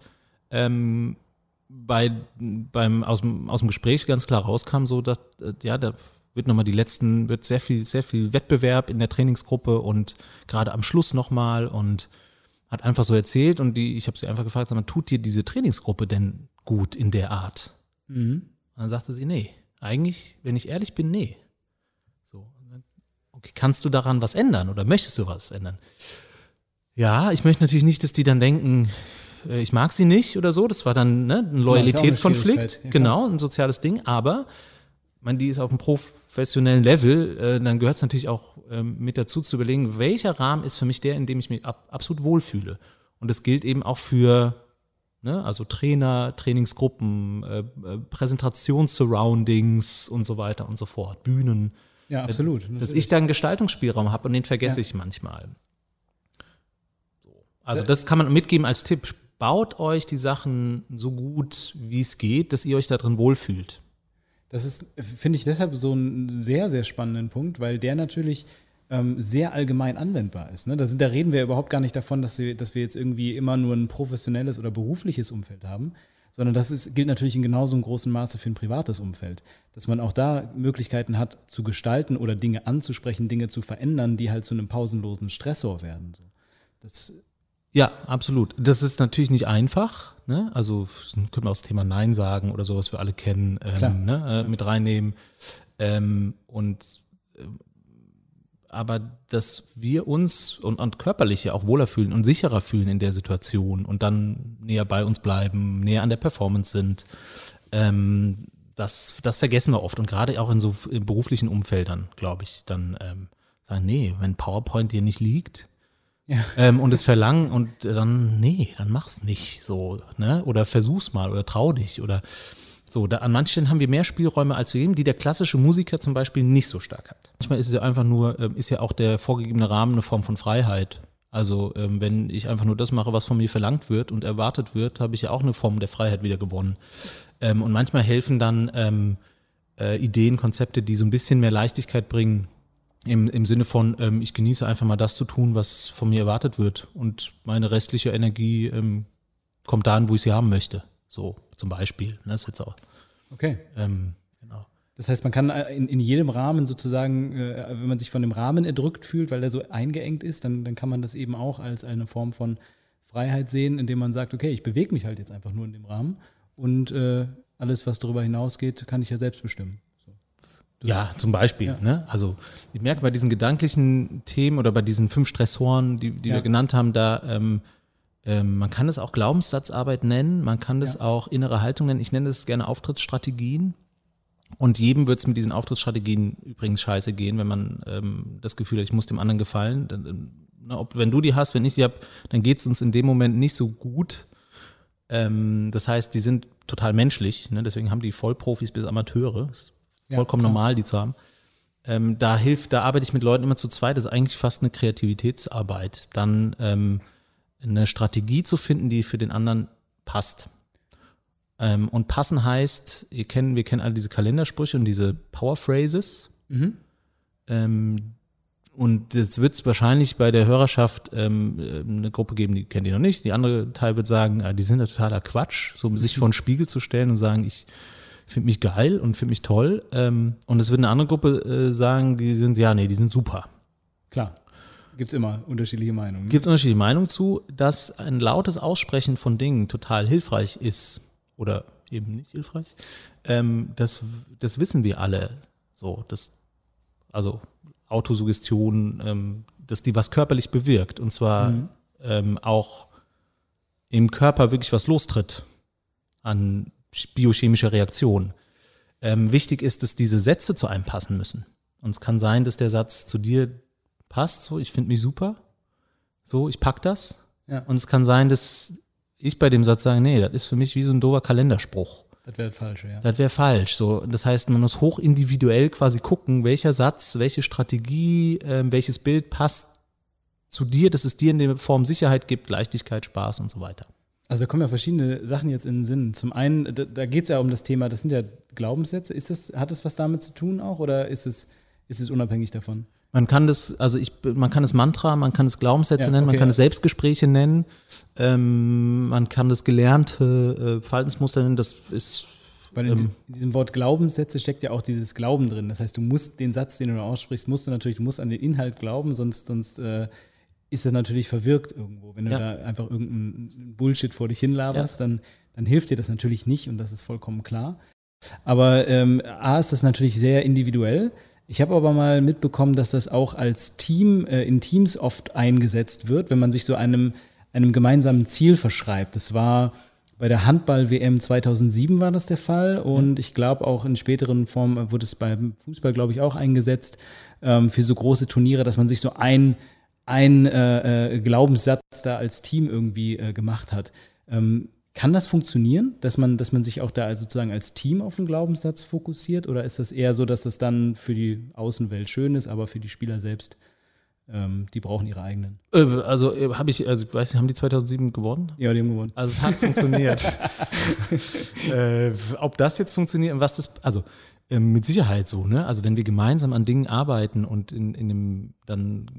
bei, beim, aus, dem, aus dem Gespräch ganz klar rauskam, so, dass, äh, ja, da wird nochmal die letzten, wird sehr viel, sehr viel Wettbewerb in der Trainingsgruppe und gerade am Schluss nochmal und hat einfach so erzählt und die, ich habe sie einfach gefragt, sag mal, tut dir diese Trainingsgruppe denn gut in der Art? Mhm. Und dann sagte sie, nee, eigentlich, wenn ich ehrlich bin, nee. So, okay, kannst du daran was ändern oder möchtest du was ändern? Ja, ich möchte natürlich nicht, dass die dann denken, äh, ich mag sie nicht oder so. Das war dann ne, ein ja Loyalitätskonflikt, Schwierigkeit, ja, genau, ein soziales Ding. Aber, meine, die ist auf einem professionellen Level, äh, dann gehört es natürlich auch ähm, mit dazu zu überlegen, welcher Rahmen ist für mich der, in dem ich mich ab, absolut wohlfühle. Und das gilt eben auch für Ne? Also Trainer, Trainingsgruppen, äh, äh, Präsentationssurroundings und so weiter und so fort, Bühnen. Ja, absolut. Dass ich da einen Gestaltungsspielraum habe und den vergesse Ja. ich manchmal. So. Also das kann man mitgeben als Tipp. Baut euch die Sachen so gut, wie es geht, dass ihr euch da drin wohlfühlt. Das ist, finde ich, deshalb so einen sehr, sehr spannenden Punkt, weil der natürlich ähm, sehr allgemein anwendbar ist. Ne? Da, sind, da reden wir überhaupt gar nicht davon, dass wir, dass wir jetzt irgendwie immer nur ein professionelles oder berufliches Umfeld haben, sondern das ist, gilt natürlich in genauso einem großen Maße für ein privates Umfeld. Dass man auch da Möglichkeiten hat, zu gestalten oder Dinge anzusprechen, Dinge zu verändern, die halt zu einem pausenlosen Stressor werden. So. Das, Ja, absolut. Das ist natürlich nicht einfach. Ne? Also können wir auch das Thema Nein sagen oder sowas wir alle kennen, ähm, ne? äh, mit reinnehmen. Ähm, und ähm, aber dass wir uns und, und körperlich ja auch wohler fühlen und sicherer fühlen in der Situation und dann näher bei uns bleiben, näher an der Performance sind, ähm, das, das vergessen wir oft und gerade auch in so beruflichen Umfeldern, glaube ich, dann ähm, sagen, nee, wenn PowerPoint dir nicht liegt, ähm, und es verlangen und dann, nee, dann mach's nicht so, ne? Oder versuch's mal oder trau dich oder so. Da, an manchen Stellen haben wir mehr Spielräume als wir geben, die der klassische Musiker zum Beispiel nicht so stark hat. Manchmal ist es ja einfach nur, ähm, ist ja auch der vorgegebene Rahmen eine Form von Freiheit. Also ähm, wenn ich einfach nur das mache, was von mir verlangt wird und erwartet wird, habe ich ja auch eine Form der Freiheit wieder gewonnen. Ähm, und manchmal helfen dann ähm, äh, Ideen, Konzepte, die so ein bisschen mehr Leichtigkeit bringen, im, im Sinne von, ähm, ich genieße einfach mal das zu tun, was von mir erwartet wird. Und meine restliche Energie ähm, kommt dahin, wo ich sie haben möchte. So zum Beispiel. Ne, das ist jetzt auch, Okay. ähm, genau. Das heißt, man kann äh, in, in jedem Rahmen sozusagen, äh, wenn man sich von dem Rahmen erdrückt fühlt, weil der so eingeengt ist, dann, dann kann man das eben auch als eine Form von Freiheit sehen, indem man sagt, okay, ich bewege mich halt jetzt einfach nur in dem Rahmen und äh, alles, was darüber hinausgeht, kann ich ja selbst bestimmen. Das- Ja, zum Beispiel. Ja. Ne? Also ich merke bei diesen gedanklichen Themen oder bei diesen fünf Stressoren, die, die Ja. wir genannt haben, da ähm, ähm, man kann es auch Glaubenssatzarbeit nennen, man kann das Ja. auch innere Haltung nennen. Ich nenne das gerne Auftrittsstrategien. Und jedem wird es mit diesen Auftrittsstrategien übrigens scheiße gehen, wenn man ähm, das Gefühl hat, ich muss dem anderen gefallen. Dann, ähm, na, ob, wenn du die hast, wenn ich die habe, dann geht es uns in dem Moment nicht so gut. Ähm, das heißt, die sind total menschlich. Ne? Deswegen haben die Vollprofis bis Amateure. Ist Ja, vollkommen klar. normal, die zu haben. Ähm, da hilft, da arbeite ich mit Leuten immer zu zweit. Das ist eigentlich fast eine Kreativitätsarbeit. Dann ähm, eine Strategie zu finden, die für den anderen passt. Ähm, und passen heißt, ihr kennen, wir kennen alle diese Kalendersprüche und diese Power Phrases. Mhm. Ähm, und jetzt wird es wahrscheinlich bei der Hörerschaft ähm, äh, eine Gruppe geben, die kennt ihr noch nicht. Die andere Teil wird sagen, ah, die sind ja totaler Quatsch, so um sich vor den Spiegel zu stellen und sagen, ich finde mich geil und finde mich toll. Ähm, und es wird eine andere Gruppe äh, sagen, die sind, ja, nee, die sind super. Klar. Gibt es immer unterschiedliche Meinungen. Gibt es unterschiedliche Meinungen zu, dass ein lautes Aussprechen von Dingen total hilfreich ist oder eben nicht hilfreich. Ähm, das, das wissen wir alle. So, das, also Autosuggestion, ähm, dass die was körperlich bewirkt. Und zwar Mhm. ähm, auch im Körper wirklich was lostritt an biochemischer Reaktion. Ähm, wichtig ist, dass diese Sätze zu einem passen müssen. Und es kann sein, dass der Satz zu dir passt, so, ich finde mich super, so, ich pack das. Ja. Und es kann sein, dass ich bei dem Satz sage, nee, das ist für mich wie so ein doofer Kalenderspruch. Das wäre falsch, ja. Das wäre falsch. So, das heißt, man muss hochindividuell quasi gucken, welcher Satz, welche Strategie, ähm, welches Bild passt zu dir, dass es dir in der Form Sicherheit gibt, Leichtigkeit, Spaß und so weiter. Also da kommen ja verschiedene Sachen jetzt in den Sinn. Zum einen, da, da geht es ja um das Thema, das sind ja Glaubenssätze. Ist das, hat das was damit zu tun auch oder ist es, ist es unabhängig davon? Man kann das, also ich, man kann es Mantra, man kann es Glaubenssätze Ja, nennen, man okay, kann ja. es Selbstgespräche nennen, ähm, man kann das gelernte äh, Verhaltensmuster nennen, das ist Weil in, Ähm. in diesem Wort Glaubenssätze steckt ja auch dieses Glauben drin. Das heißt, du musst den Satz, den du aussprichst, musst du natürlich, du musst an den Inhalt glauben, sonst, sonst äh, ist das natürlich verwirkt irgendwo. Wenn du Ja. da einfach irgendeinen Bullshit vor dich hinlaberst, dann, dann hilft dir das natürlich nicht und das ist vollkommen klar. Aber ähm, A ist das natürlich sehr individuell. Ich habe aber mal mitbekommen, dass das auch als Team, äh, in Teams oft eingesetzt wird, wenn man sich so einem, einem gemeinsamen Ziel verschreibt. Das war bei der Handball-WM 2007 war das der Fall und ich glaube auch in späteren Formen wurde es beim Fußball, glaube ich, auch eingesetzt ähm, für so große Turniere, dass man sich so ein, ein äh, äh, Glaubenssatz da als Team irgendwie äh, gemacht hat. Ähm, kann das funktionieren, dass man, dass man sich auch da sozusagen als Team auf einen Glaubenssatz fokussiert? Oder ist das eher so, dass das dann für die Außenwelt schön ist, aber für die Spieler selbst, ähm, die brauchen ihre eigenen? Äh, also äh, habe ich, also ich weiß nicht, haben die 2007 gewonnen? Ja, die haben gewonnen. Also es hat funktioniert. <laughs> <laughs> äh, ob das jetzt funktioniert und was das, also äh, mit Sicherheit so, ne? Also wenn wir gemeinsam an Dingen arbeiten und in, in dem dann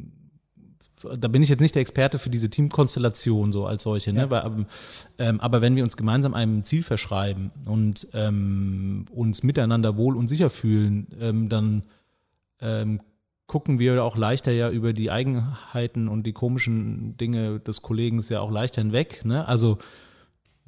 da bin ich jetzt nicht der Experte für diese Teamkonstellation so als solche, ne? Ja. Weil, ähm, aber wenn wir uns gemeinsam einem Ziel verschreiben und ähm, uns miteinander wohl und sicher fühlen, ähm, dann ähm, gucken wir auch leichter ja über die Eigenheiten und die komischen Dinge des Kollegen ja auch leichter hinweg. Ne? Also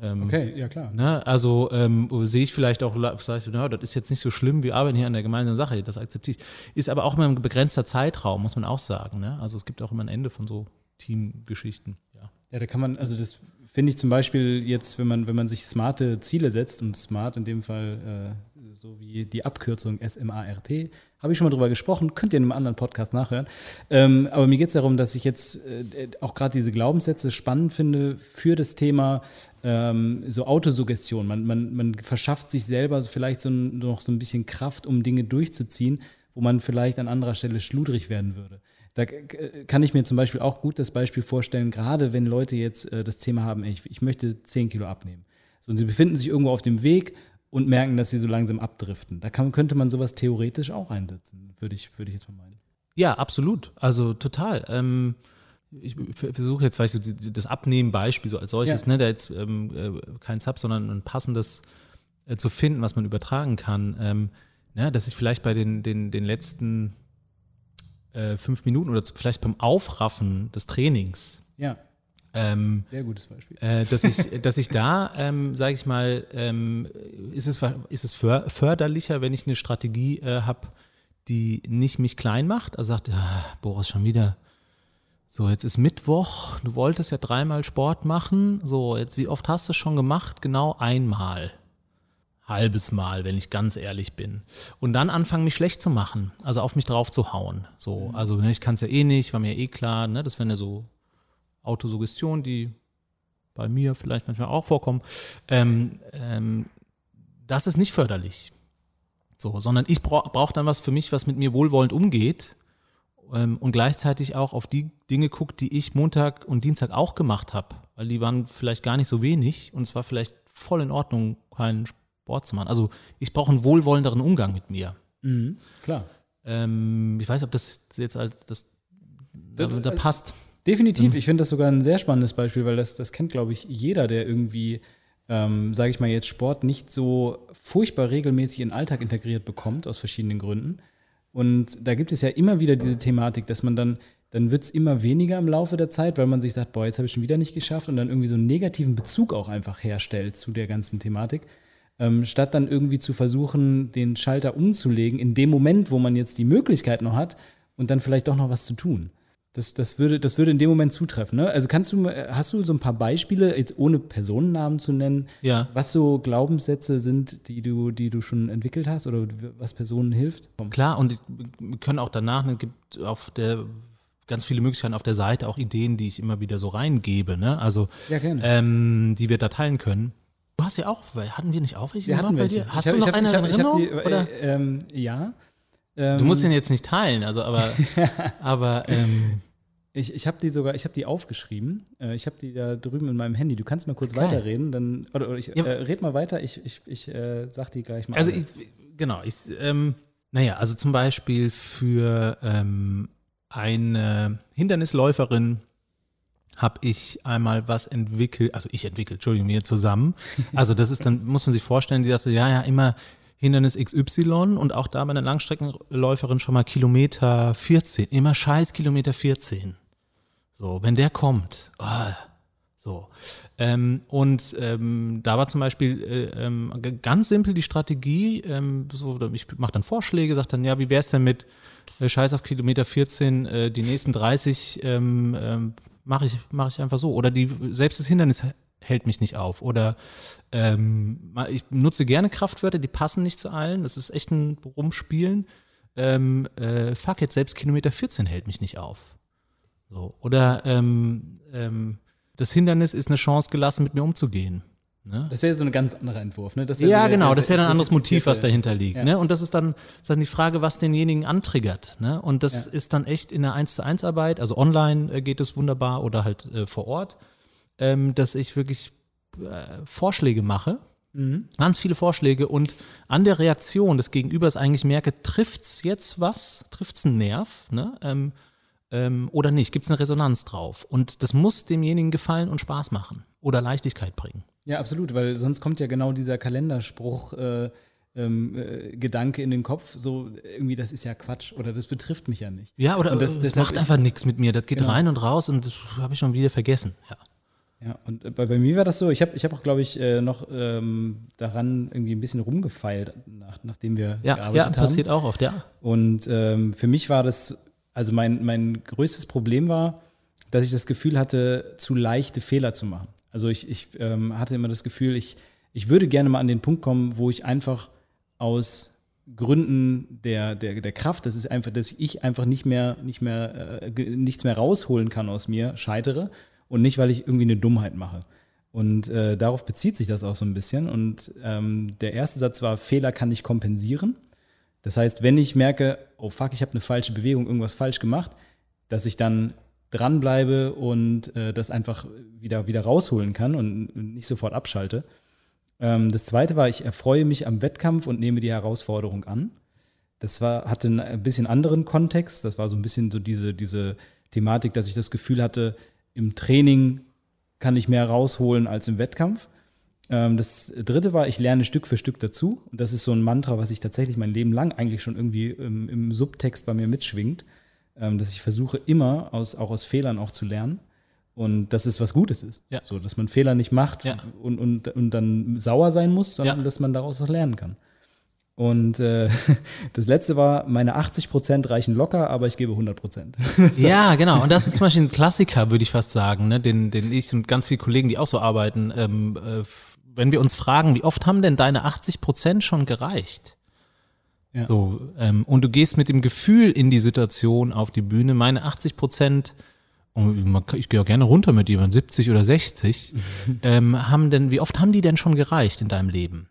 ähm, Okay, ja klar. Ne, also ähm, sehe ich vielleicht auch, sage ich, na, das ist jetzt nicht so schlimm, wir arbeiten hier an der gemeinsamen Sache, das akzeptiere ich. Ist aber auch immer ein begrenzter Zeitraum, muss man auch sagen. Ne? Also es gibt auch immer ein Ende von so Teamgeschichten. Ja. Ja, da kann man, also das finde ich zum Beispiel jetzt, wenn man, wenn man sich smarte Ziele setzt und smart in dem Fall äh, so wie die Abkürzung S-M-A-R-T, habe ich schon mal drüber gesprochen, könnt ihr in einem anderen Podcast nachhören. Ähm, aber mir geht es darum, dass ich jetzt äh, auch gerade diese Glaubenssätze spannend finde für das Thema ähm, so Autosuggestion. Man, man, man verschafft sich selber vielleicht so ein, noch so ein bisschen Kraft, um Dinge durchzuziehen, wo man vielleicht an anderer Stelle schludrig werden würde. Da kann ich mir zum Beispiel auch gut das Beispiel vorstellen, gerade wenn Leute jetzt äh, das Thema haben, ey, ich, ich möchte 10 Kilo abnehmen. So, und sie befinden sich irgendwo auf dem Weg und merken, dass sie so langsam abdriften. Da kann, könnte man sowas theoretisch auch einsetzen, würde ich, würde ich jetzt mal meinen. Ja, absolut. Also total. Ähm, ich versuche jetzt, die- die- das Abnehmen-Beispiel so als solches, Ja. ne, da jetzt ähm, äh, kein Sub, sondern ein passendes äh, zu finden, was man übertragen kann. Ähm, ne, dass ich vielleicht bei den, den, den letzten äh, fünf Minuten oder vielleicht beim Aufraffen des Trainings, Ja, ähm, sehr gutes Beispiel. äh, dass ich, dass ich da, ähm, sage ich mal, ähm, ist es, ist es för- förderlicher, wenn ich eine Strategie äh, habe, die nicht mich klein macht. Also sagt, ja, Boris, schon wieder. So, jetzt ist Mittwoch, du wolltest ja dreimal Sport machen. So, jetzt wie oft hast du es schon gemacht? Genau einmal. Halbes Mal, wenn ich ganz ehrlich bin. Und dann anfangen, mich schlecht zu machen, also auf mich drauf zu hauen. So, also ne, ich kann es ja eh nicht, war mir eh klar, ne, das wären ja so Autosuggestionen, die bei mir vielleicht manchmal auch vorkommen. Ähm, ähm, das ist nicht förderlich. So, sondern ich brauche brauch dann was für mich, was mit mir wohlwollend umgeht ähm, und gleichzeitig auch auf die Dinge guckt, die ich Montag und Dienstag auch gemacht habe, weil die waren vielleicht gar nicht so wenig und es war vielleicht voll in Ordnung, keinen Sport zu machen. Also ich brauche einen wohlwollenderen Umgang mit mir. Mhm, klar. Ähm, ich weiß, ob das jetzt als das da, da passt. Definitiv. Ich finde das sogar ein sehr spannendes Beispiel, weil das, das kennt, glaube ich, jeder, der irgendwie, ähm, sage ich mal jetzt, Sport nicht so furchtbar regelmäßig in den Alltag integriert bekommt, aus verschiedenen Gründen. Und da gibt es ja immer wieder diese Thematik, dass man dann, dann wird es immer weniger im Laufe der Zeit, weil man sich sagt, boah, jetzt habe ich schon wieder nicht geschafft und dann irgendwie so einen negativen Bezug auch einfach herstellt zu der ganzen Thematik. Ähm, statt dann irgendwie zu versuchen, den Schalter umzulegen, in dem Moment, wo man jetzt die Möglichkeit noch hat und dann vielleicht doch noch was zu tun. Das, das, würde, das würde in dem Moment zutreffen. Ne? Also kannst du, hast du so ein paar Beispiele, jetzt ohne Personennamen zu nennen, Ja. was so Glaubenssätze sind, die du, die du schon entwickelt hast oder was Personen hilft? Klar, und wir können auch danach, es gibt auf der ganz viele Möglichkeiten auf der Seite, auch Ideen, die ich immer wieder so reingebe, ne? Also Ja, ähm, die wir da teilen können. Du hast ja auch, hatten wir nicht auch welche Wir hatten welche. bei dir? Hast Ich hab- du noch ich hab- eine ich hab- in ich hab die, Erinnerung? oder? Äh, ähm, ja. Du Ähm, musst den jetzt nicht teilen, also aber, <laughs> aber ähm, Ich, ich habe die sogar, ich habe die aufgeschrieben. Äh, ich habe die da drüben in meinem Handy. Du kannst mal kurz Okay. weiterreden, dann oder, oder ich Ja. äh, red mal weiter. Ich, ich, ich äh, sag die gleich mal. Also ich, genau, ich, ähm, naja, also zum Beispiel für ähm, eine Hindernisläuferin habe ich einmal was entwickelt, also ich entwickelt, Entschuldigung, mir zusammen. Also das ist dann, muss man sich vorstellen, die sagte, ja, ja, immer Hindernis XY und auch da bei einer Langstreckenläuferin schon mal Kilometer 14, immer scheiß Kilometer 14. So, wenn der kommt, oh, so. Ähm, und ähm, da war zum Beispiel äh, ähm, ganz simpel die Strategie, ähm, so, ich mache dann Vorschläge, sage dann, ja, wie wäre es denn mit äh, Scheiß auf Kilometer 14, äh, die nächsten 30 ähm, ähm, mache ich, mach ich einfach so. Oder die, selbst das Hindernis hält mich nicht auf. Oder ähm, ich nutze gerne Kraftwörter, die passen nicht zu allen. Das ist echt ein Rumspielen. Ähm, äh, fuck jetzt, selbst Kilometer 14 hält mich nicht auf. So. Oder ähm, ähm, das Hindernis ist eine Chance gelassen, mit mir umzugehen. Ne? das wäre so ein ganz anderer Entwurf, ne? Ja, so genau, das wäre ein anderes Motiv, was dahinter liegt. Ja. Ne? Und das ist dann, ist dann die Frage, was denjenigen antriggert. Ne? Und das Ja. ist dann echt in der 1 zu 1 Arbeit, also online äh, geht es wunderbar oder halt äh, vor Ort, ähm, dass ich wirklich äh, Vorschläge mache, Mhm. ganz viele Vorschläge und an der Reaktion des Gegenübers eigentlich merke, trifft's jetzt was, trifft's einen Nerv, ne? ähm, ähm, oder nicht, gibt's eine Resonanz drauf. Und das muss demjenigen gefallen und Spaß machen oder Leichtigkeit bringen. Ja, absolut, weil sonst kommt ja genau dieser Kalenderspruch. Äh, ähm, äh, Gedanke in den Kopf, so irgendwie, das ist ja Quatsch oder das betrifft mich ja nicht. Ja, oder Und das- das, macht ich- einfach nichts mit mir. Das geht Genau. rein und raus und das habe ich schon wieder vergessen. Ja. Ja, und äh, bei, bei mir war das so, ich habe ich hab auch, glaube ich, äh, noch ähm, daran irgendwie ein bisschen rumgefeilt, nach, nachdem wir Ja, gearbeitet ja haben. passiert auch oft, ja. Und ähm, für mich war das, also mein, mein größtes Problem war, dass ich das Gefühl hatte, zu leichte Fehler zu machen. Also ich, ich ähm, hatte immer das Gefühl, ich, ich würde gerne mal an den Punkt kommen, wo ich einfach aus Gründen der, der, der Kraft, das ist einfach, dass ich einfach nicht mehr, nicht mehr, äh, nichts mehr rausholen kann aus mir, scheitere und nicht, weil ich irgendwie eine Dummheit mache. Und äh, darauf bezieht sich das auch so ein bisschen. Und ähm, der erste Satz war, Fehler kann ich kompensieren. Das heißt, wenn ich merke, oh fuck, ich habe eine falsche Bewegung, irgendwas falsch gemacht, dass ich dann dranbleibe und äh, das einfach wieder, wieder rausholen kann und nicht sofort abschalte. Ähm, das zweite war, ich erfreue mich am Wettkampf und nehme die Herausforderung an. Das war, hatte einen ein bisschen anderen Kontext. Das war so ein bisschen so diese, diese Thematik, dass ich das Gefühl hatte, im Training kann ich mehr rausholen als im Wettkampf. Ähm, das dritte war, ich lerne Stück für Stück dazu. Und das ist so ein Mantra, was ich tatsächlich mein Leben lang eigentlich schon irgendwie im, im Subtext bei mir mitschwingt, ähm, dass ich versuche immer aus, auch aus Fehlern auch zu lernen. Und dass es was Gutes ist. Ja. So, dass man Fehler nicht macht Ja. und, und, und dann sauer sein muss, sondern Ja. dass man daraus auch lernen kann. Und äh, <laughs> das letzte war, meine 80 Prozent reichen locker, aber ich gebe 100 Prozent. <laughs> Ja, genau. Und das ist zum Beispiel ein Klassiker, würde ich fast sagen, ne? den, den ich und ganz viele Kollegen, die auch so arbeiten, ähm, äh, wenn wir uns fragen, wie oft haben denn deine 80 Prozent schon gereicht? Ja. So, ähm, und du gehst mit dem Gefühl in die Situation auf die Bühne, meine 80 Prozent, kann- ich gehe auch gerne runter mit jemandem, 70 oder 60, <laughs> ähm, haben denn, wie oft haben die denn schon gereicht in deinem Leben?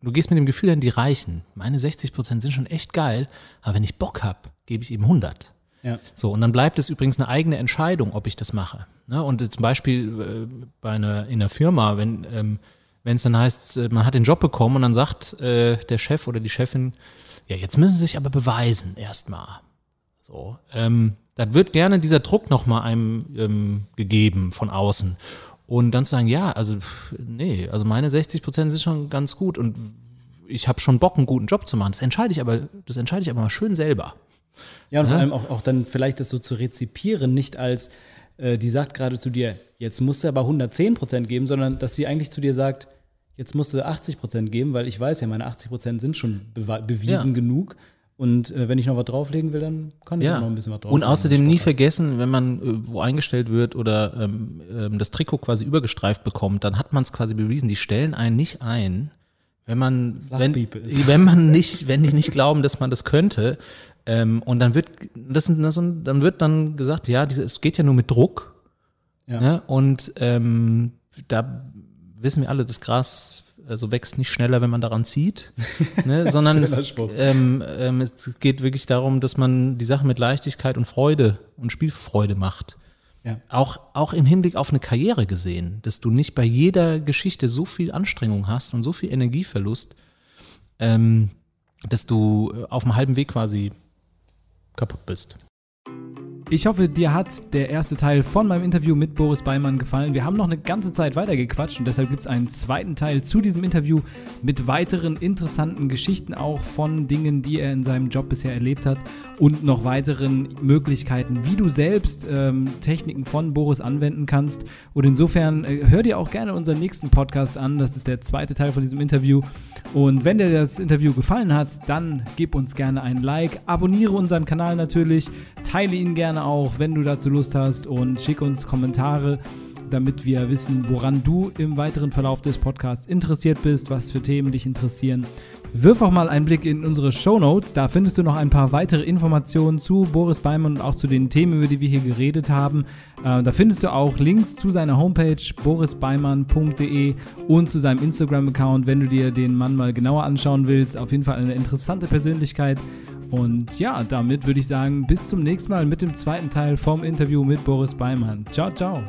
Du gehst mit dem Gefühl an die reichen. Meine 60 Prozent sind schon echt geil, aber wenn ich Bock hab, gebe ich eben 100. ja. So, und dann bleibt es übrigens eine eigene Entscheidung, ob ich das mache. Ne? Und zum Beispiel äh, bei einer, in einer Firma, wenn, ähm, wenn es dann heißt, äh, man hat den Job bekommen und dann sagt äh, der Chef oder die Chefin, ja, jetzt müssen sie sich aber beweisen erstmal. So, ähm, dann wird gerne dieser Druck nochmal einem ähm, gegeben von außen. Und dann zu sagen, ja, also nee, also meine 60 Prozent sind schon ganz gut und ich habe schon Bock, einen guten Job zu machen. Das entscheide ich aber, das entscheide ich aber mal schön selber. Ja, und ja? vor allem auch, auch dann vielleicht das so zu rezipieren, nicht als, äh, die sagt gerade zu dir, jetzt musst du aber 110 Prozent geben, sondern dass sie eigentlich zu dir sagt, jetzt musst du 80 Prozent geben, weil ich weiß ja, meine 80 Prozent sind schon bewiesen ja. genug. Und äh, wenn ich noch was drauflegen will, dann kann ich ja. noch ein bisschen was drauflegen. Und außerdem nie vergessen, wenn man äh, wo eingestellt wird oder ähm, ähm, das Trikot quasi übergestreift bekommt, dann hat man es quasi bewiesen. Die stellen einen nicht ein, wenn man, wenn, <laughs> wenn man nicht, wenn die nicht glauben, dass man das könnte. Ähm, und dann wird, das, das, dann wird dann gesagt, ja, diese, es geht ja nur mit Druck. Ja. Ne? Und ähm, da wissen wir alle, das Gras also wächst nicht schneller, wenn man daran zieht, ne, <laughs> sondern es, ähm, ähm, es, geht wirklich darum, dass man die Sache mit Leichtigkeit und Freude und Spielfreude macht. Ja. Auch, auch im Hinblick auf eine Karriere gesehen, dass du nicht bei jeder Geschichte so viel Anstrengung hast und so viel Energieverlust, ähm, dass du auf dem halben Weg quasi kaputt bist. Ich hoffe, dir hat der erste Teil von meinem Interview mit Boris Beimann gefallen. Wir haben noch eine ganze Zeit weitergequatscht und deshalb gibt es einen zweiten Teil zu diesem Interview mit weiteren interessanten Geschichten auch von Dingen, die er in seinem Job bisher erlebt hat und noch weiteren Möglichkeiten, wie du selbst ähm, Techniken von Boris anwenden kannst. Und insofern äh, hör dir auch gerne unseren nächsten Podcast an. Das ist der zweite Teil von diesem Interview. Und wenn dir das Interview gefallen hat, dann gib uns gerne ein Like, abonniere unseren Kanal natürlich, teile ihn gerne gerne auch, wenn du dazu Lust hast und schick uns Kommentare, damit wir wissen, woran du im weiteren Verlauf des Podcasts interessiert bist, was für Themen dich interessieren. Wirf auch mal einen Blick in unsere Show Notes. Da findest du noch ein paar weitere Informationen zu Boris Beimann und auch zu den Themen, über die wir hier geredet haben. Äh, da findest du auch Links zu seiner Homepage borisbeimann.de und zu seinem Instagram-Account, wenn du dir den Mann mal genauer anschauen willst. Auf jeden Fall eine interessante Persönlichkeit. Und ja, damit würde ich sagen, bis zum nächsten Mal mit dem zweiten Teil vom Interview mit Boris Beimann. Ciao, ciao.